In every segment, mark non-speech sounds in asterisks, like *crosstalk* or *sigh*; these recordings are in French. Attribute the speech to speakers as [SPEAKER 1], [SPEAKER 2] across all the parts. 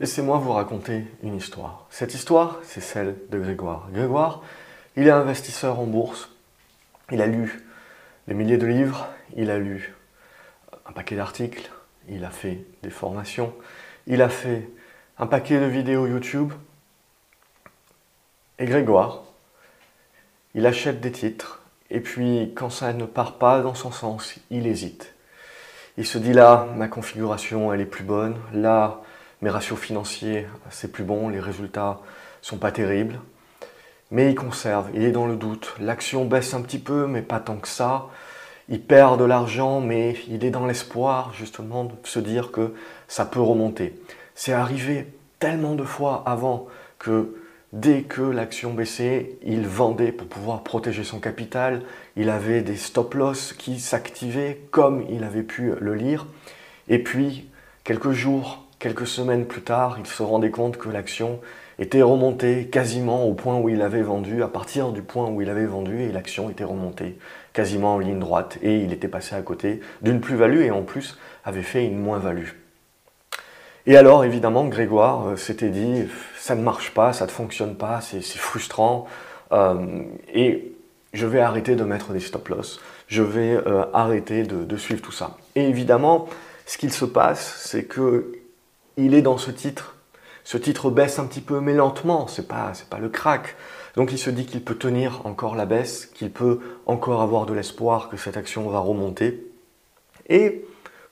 [SPEAKER 1] Laissez-moi vous raconter une histoire. Cette histoire, c'est celle de Grégoire. Grégoire, il est investisseur en bourse. Il a lu des milliers de livres, il a lu un paquet d'articles, il a fait des formations, il a fait un paquet de vidéos YouTube. Et Grégoire, il achète des titres, et puis quand ça ne part pas dans son sens, il hésite. Il se dit là, ma configuration, elle est plus bonne, là, mes ratios financiers, c'est plus bon, les résultats sont pas terribles. Mais il conserve, il est dans le doute. L'action baisse un petit peu, mais pas tant que ça. Il perd de l'argent, mais il est dans l'espoir justement de se dire que ça peut remonter. C'est arrivé tellement de fois avant que dès que l'action baissait, il vendait pour pouvoir protéger son capital. Il avait des stop-loss qui s'activaient comme il avait pu le lire. Et puis, quelques jours Quelques semaines plus tard, il se rendait compte que l'action était remontée quasiment au point où il avait vendu, à partir du point où il avait vendu, et l'action était remontée quasiment en ligne droite, et il était passé à côté d'une plus-value, et en plus avait fait une moins-value. Et alors, évidemment, Grégoire euh, s'était dit, ça ne marche pas, ça ne fonctionne pas, c'est frustrant, euh, et je vais arrêter de mettre des stop-loss, je vais euh, arrêter de, de, suivre tout ça. Et évidemment, ce qu'il se passe, c'est que il est dans ce titre. Ce titre baisse un petit peu, mais lentement, c'est pas, pas le crack. Donc il se dit qu'il peut tenir encore la baisse, qu'il peut encore avoir de l'espoir que cette action va remonter. Et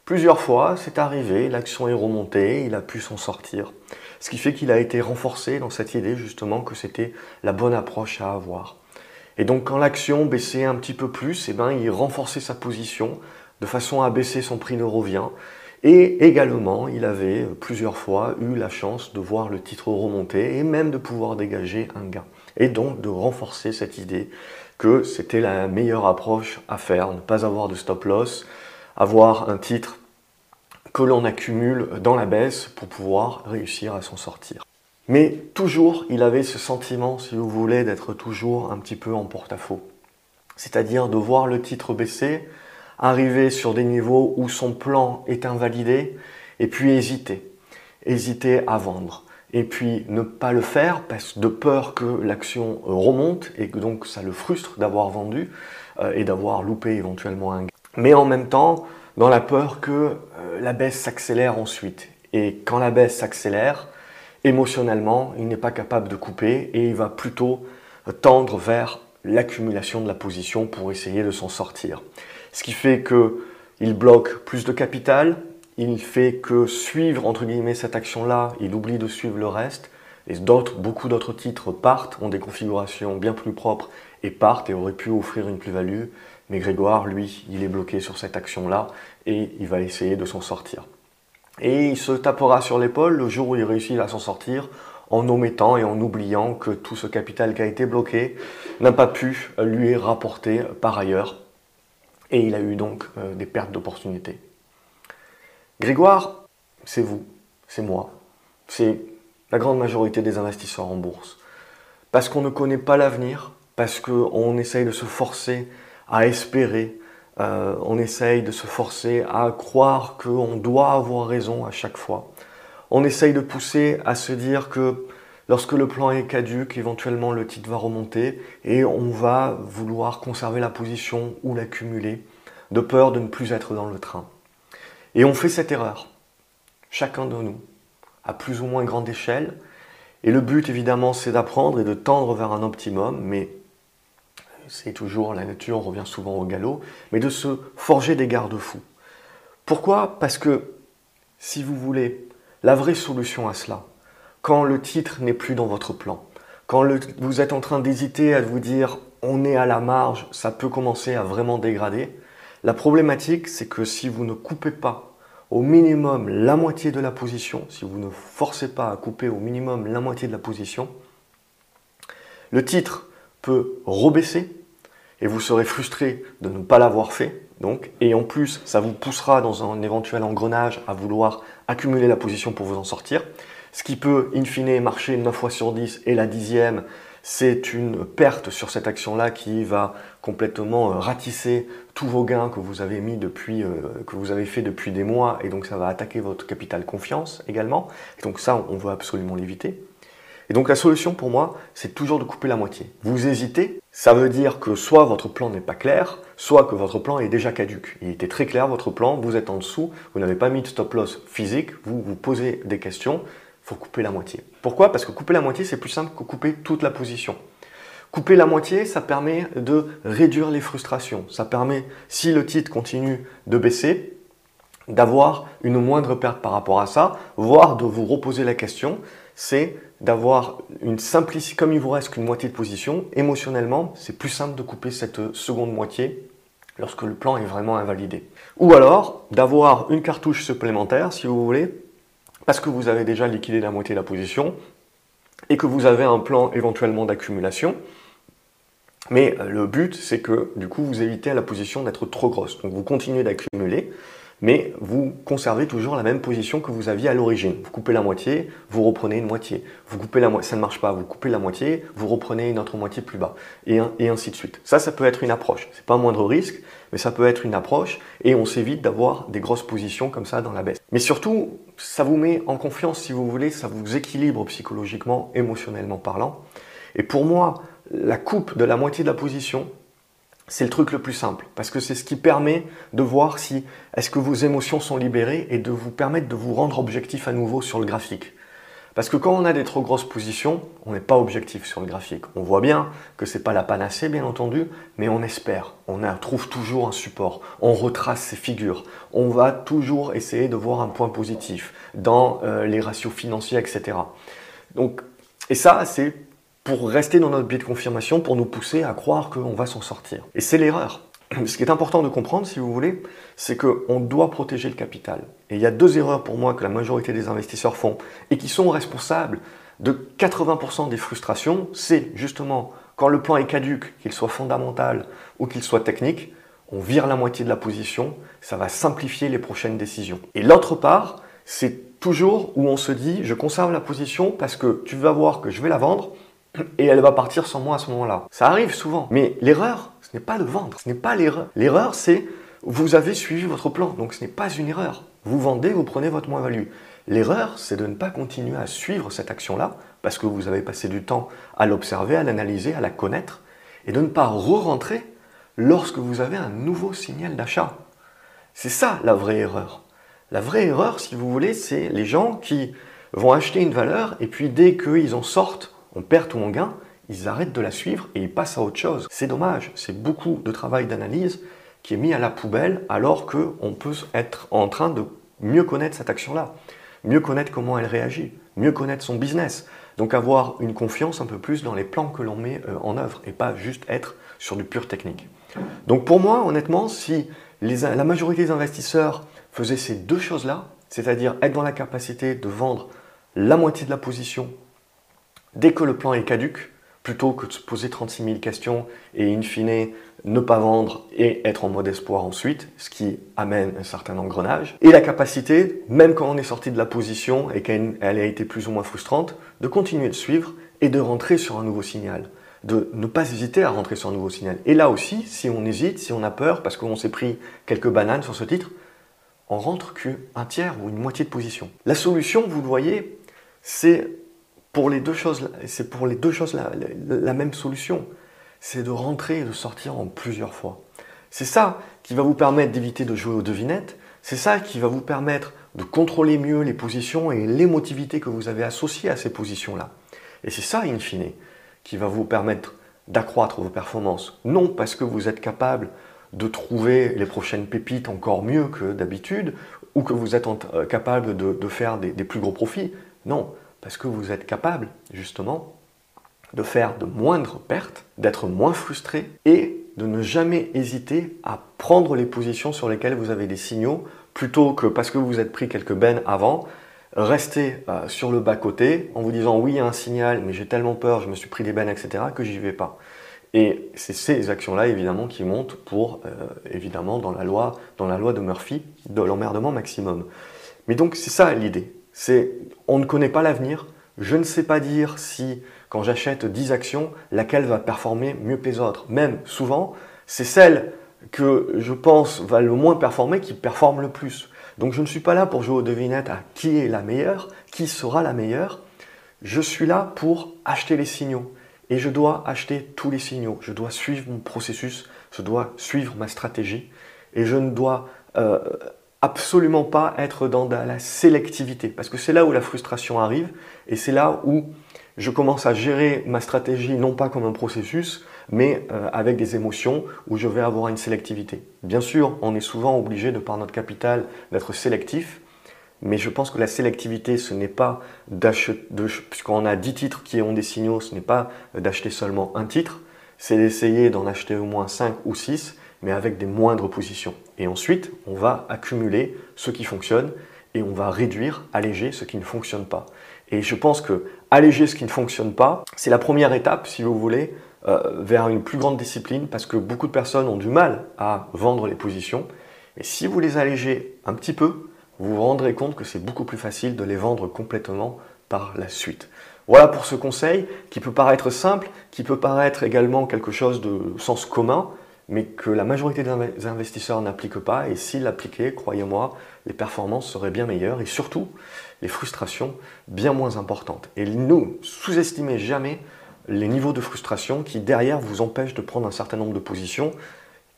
[SPEAKER 1] plusieurs fois, c'est arrivé, l'action est remontée, il a pu s'en sortir. Ce qui fait qu'il a été renforcé dans cette idée justement que c'était la bonne approche à avoir. Et donc quand l'action baissait un petit peu plus, eh ben, il renforçait sa position de façon à baisser son prix de revient et également, il avait plusieurs fois eu la chance de voir le titre remonter et même de pouvoir dégager un gain. Et donc de renforcer cette idée que c'était la meilleure approche à faire, ne pas avoir de stop loss, avoir un titre que l'on accumule dans la baisse pour pouvoir réussir à s'en sortir. Mais toujours, il avait ce sentiment, si vous voulez, d'être toujours un petit peu en porte-à-faux. C'est-à-dire de voir le titre baisser, arriver sur des niveaux où son plan est invalidé, et puis hésiter, hésiter à vendre, et puis ne pas le faire parce de peur que l'action remonte et que donc ça le frustre d'avoir vendu euh, et d'avoir loupé éventuellement un gain. Mais en même temps, dans la peur que euh, la baisse s'accélère ensuite. Et quand la baisse s'accélère, émotionnellement, il n'est pas capable de couper et il va plutôt tendre vers l'accumulation de la position pour essayer de s'en sortir ce qui fait qu'il bloque plus de capital, il fait que suivre entre guillemets cette action-là, il oublie de suivre le reste, et d'autres, beaucoup d'autres titres partent, ont des configurations bien plus propres et partent et auraient pu offrir une plus-value, mais Grégoire, lui, il est bloqué sur cette action-là et il va essayer de s'en sortir. Et il se tapera sur l'épaule le jour où il réussit à s'en sortir en omettant et en oubliant que tout ce capital qui a été bloqué n'a pas pu lui rapporter par ailleurs et il a eu donc euh, des pertes d'opportunités. Grégoire, c'est vous, c'est moi, c'est la grande majorité des investisseurs en bourse. Parce qu'on ne connaît pas l'avenir, parce qu'on essaye de se forcer à espérer, euh, on essaye de se forcer à croire qu'on doit avoir raison à chaque fois. On essaye de pousser à se dire que Lorsque le plan est caduque, éventuellement le titre va remonter et on va vouloir conserver la position ou l'accumuler de peur de ne plus être dans le train. Et on fait cette erreur, chacun de nous, à plus ou moins grande échelle. Et le but évidemment c'est d'apprendre et de tendre vers un optimum, mais c'est toujours la nature, on revient souvent au galop, mais de se forger des garde-fous. Pourquoi? Parce que si vous voulez, la vraie solution à cela, quand le titre n'est plus dans votre plan, quand vous êtes en train d'hésiter à vous dire on est à la marge, ça peut commencer à vraiment dégrader, la problématique c'est que si vous ne coupez pas au minimum la moitié de la position, si vous ne forcez pas à couper au minimum la moitié de la position, le titre peut rebaisser et vous serez frustré de ne pas l'avoir fait. Donc, et en plus, ça vous poussera dans un éventuel engrenage à vouloir accumuler la position pour vous en sortir ce qui peut in fine marcher 9 fois sur 10 et la dixième, c'est une perte sur cette action-là qui va complètement euh, ratisser tous vos gains que vous avez mis depuis, euh, que vous avez fait depuis des mois, et donc ça va attaquer votre capital confiance également. Donc ça, on veut absolument l'éviter. Et donc la solution pour moi, c'est toujours de couper la moitié. Vous hésitez, ça veut dire que soit votre plan n'est pas clair, soit que votre plan est déjà caduque. Il était très clair votre plan, vous êtes en dessous, vous n'avez pas mis de stop loss physique, vous vous posez des questions, couper la moitié. Pourquoi? Parce que couper la moitié, c'est plus simple que couper toute la position. Couper la moitié, ça permet de réduire les frustrations. Ça permet, si le titre continue de baisser, d'avoir une moindre perte par rapport à ça, voire de vous reposer la question, c'est d'avoir une simplicité, comme il vous reste qu'une moitié de position, émotionnellement, c'est plus simple de couper cette seconde moitié lorsque le plan est vraiment invalidé. Ou alors d'avoir une cartouche supplémentaire, si vous voulez, parce que vous avez déjà liquidé la moitié de la position et que vous avez un plan éventuellement d'accumulation. Mais le but, c'est que du coup, vous évitez à la position d'être trop grosse. Donc vous continuez d'accumuler, mais vous conservez toujours la même position que vous aviez à l'origine. Vous coupez la moitié, vous reprenez une moitié. Vous coupez la moitié, ça ne marche pas, vous coupez la moitié, vous reprenez une autre moitié plus bas, et, ainsi de suite. Ça, ça peut être une approche. C'est pas un moindre risque, mais ça peut être une approche, et on s'évite d'avoir des grosses positions comme ça dans la baisse. Mais surtout, ça vous met en confiance, si vous voulez, ça vous équilibre psychologiquement, émotionnellement parlant. Et pour moi, la coupe de la moitié de la position, c'est le truc le plus simple, parce que c'est ce qui permet de voir si est-ce que vos émotions sont libérées et de vous permettre de vous rendre objectif à nouveau sur le graphique. Parce que quand on a des trop grosses positions, on n'est pas objectif sur le graphique. On voit bien que ce n'est pas la panacée, bien entendu, mais on espère. On trouve toujours un support. On retrace ses figures. On va toujours essayer de voir un point positif dans euh, les ratios financiers, etc. Donc, et ça, c'est pour rester dans notre biais de confirmation, pour nous pousser à croire qu'on va s'en sortir. Et c'est l'erreur. *clears throat* Ce qui est important de comprendre, si vous voulez, c'est qu'on doit protéger le capital. Et il y a deux erreurs pour moi que la majorité des investisseurs font et qui sont responsables de 80% des frustrations. C'est justement quand le plan est caduque, qu'il soit fondamental ou qu'il soit technique, on vire la moitié de la position, ça va simplifier les prochaines décisions. Et l'autre part, c'est toujours où on se dit je conserve la position parce que tu vas voir que je vais la vendre, et elle va partir sans moi à ce moment-là. Ça arrive souvent. Mais l'erreur, ce n'est pas de vendre, ce n'est pas l'erreur. L'erreur, c'est vous avez suivi votre plan, donc ce n'est pas une erreur. Vous vendez, vous prenez votre moins-value. L'erreur, c'est de ne pas continuer à suivre cette action-là, parce que vous avez passé du temps à l'observer, à l'analyser, à la connaître, et de ne pas re-rentrer lorsque vous avez un nouveau signal d'achat. C'est ça la vraie erreur. La vraie erreur, si vous voulez, c'est les gens qui vont acheter une valeur, et puis dès qu'ils en sortent on perd ou on gain, ils arrêtent de la suivre et ils passent à autre chose. C'est dommage, c'est beaucoup de travail d'analyse qui est mis à la poubelle alors qu'on peut être en train de mieux connaître cette action-là, mieux connaître comment elle réagit, mieux connaître son business. Donc avoir une confiance un peu plus dans les plans que l'on met euh, en œuvre et pas juste être sur du pur technique. Donc pour moi, honnêtement, si la majorité des investisseurs faisaient ces deux choses-là, c'est-à-dire être dans la capacité de vendre la moitié de la position dès que le plan est caduque, plutôt que de se poser 36 000 questions et in fine ne pas vendre et être en mode espoir ensuite, ce qui amène un certain engrenage. Et la capacité, même quand on est sorti de la position et qu'elle a été plus ou moins frustrante, de continuer de suivre et de rentrer sur un nouveau signal. De ne pas hésiter à rentrer sur un nouveau signal. Et là aussi, si on hésite, si on a peur parce qu'on s'est pris quelques bananes sur ce titre, on rentre qu'un tiers ou une moitié de position. La solution, vous le voyez, c'est pour les deux choses, c'est pour les deux choses la, même solution. C'est de rentrer et de sortir en plusieurs fois. C'est ça qui va vous permettre d'éviter de jouer aux devinettes. C'est ça qui va vous permettre de contrôler mieux les positions et l'émotivité que vous avez associées à ces positions-là. Et c'est ça, in fine, qui va vous permettre d'accroître vos performances. Non parce que vous êtes capable de trouver les prochaines pépites encore mieux que d'habitude, ou que vous êtes euh, capable de, faire des plus gros profits. Non, parce que vous êtes capable, justement, de faire de moindres pertes, d'être moins frustré et de ne jamais hésiter à prendre les positions sur lesquelles vous avez des signaux, plutôt que parce que vous êtes pris quelques bennes avant, rester euh, sur le bas-côté en vous disant oui, il y a un signal, mais j'ai tellement peur, je me suis pris des bennes, etc., que j'y vais pas. Et c'est ces actions-là, évidemment, qui montent pour, euh, évidemment, dans la, loi, dans la loi de Murphy, de l'emmerdement maximum. Mais donc, c'est ça l'idée. C'est on ne connaît pas l'avenir. Je ne sais pas dire si, quand j'achète 10 actions, laquelle va performer mieux que les autres. Même souvent, c'est celle que je pense va le moins performer qui performe le plus. Donc je ne suis pas là pour jouer aux devinettes à qui est la meilleure, qui sera la meilleure. Je suis là pour acheter les signaux. Et je dois acheter tous les signaux. Je dois suivre mon processus, je dois suivre ma stratégie. Et je ne dois euh, absolument pas être dans la sélectivité. Parce que c'est là où la frustration arrive. Et c'est là où je commence à gérer ma stratégie non pas comme un processus, mais euh, avec des émotions où je vais avoir une sélectivité. Bien sûr, on est souvent obligé, de par notre capital, d'être sélectif, mais je pense que la sélectivité, ce n'est pas d'acheter, puisqu'on a 10 titres qui ont des signaux, ce n'est pas d'acheter seulement un titre, c'est d'essayer d'en acheter au moins 5 ou 6, mais avec des moindres positions. Et ensuite, on va accumuler ce qui fonctionne et on va réduire, alléger ce qui ne fonctionne pas. Et je pense que alléger ce qui ne fonctionne pas, c'est la première étape, si vous voulez, euh, vers une plus grande discipline, parce que beaucoup de personnes ont du mal à vendre les positions. Et si vous les allégez un petit peu, vous vous rendrez compte que c'est beaucoup plus facile de les vendre complètement par la suite. Voilà pour ce conseil qui peut paraître simple, qui peut paraître également quelque chose de sens commun, mais que la majorité des investisseurs n'appliquent pas. Et s'ils l'appliquaient, croyez-moi, les performances seraient bien meilleures et surtout les frustrations bien moins importantes. Et nous, sous-estimez jamais les niveaux de frustration qui derrière vous empêchent de prendre un certain nombre de positions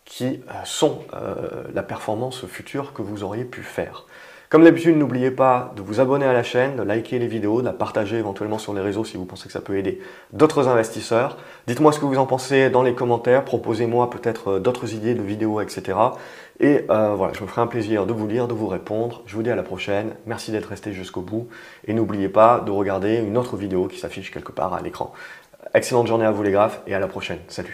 [SPEAKER 1] qui euh, sont euh, la performance future que vous auriez pu faire. Comme d'habitude, n'oubliez pas de vous abonner à la chaîne, de liker les vidéos, de la partager éventuellement sur les réseaux si vous pensez que ça peut aider d'autres investisseurs. Dites-moi ce que vous en pensez dans les commentaires, proposez-moi peut-être euh, d'autres idées de vidéos, etc. Et euh, voilà, je me ferai un plaisir de vous lire, de vous répondre. Je vous dis à la prochaine. Merci d'être resté jusqu'au bout. Et n'oubliez pas de regarder une autre vidéo qui s'affiche quelque part à l'écran. Excellente journée à vous les graphes et à la prochaine. Salut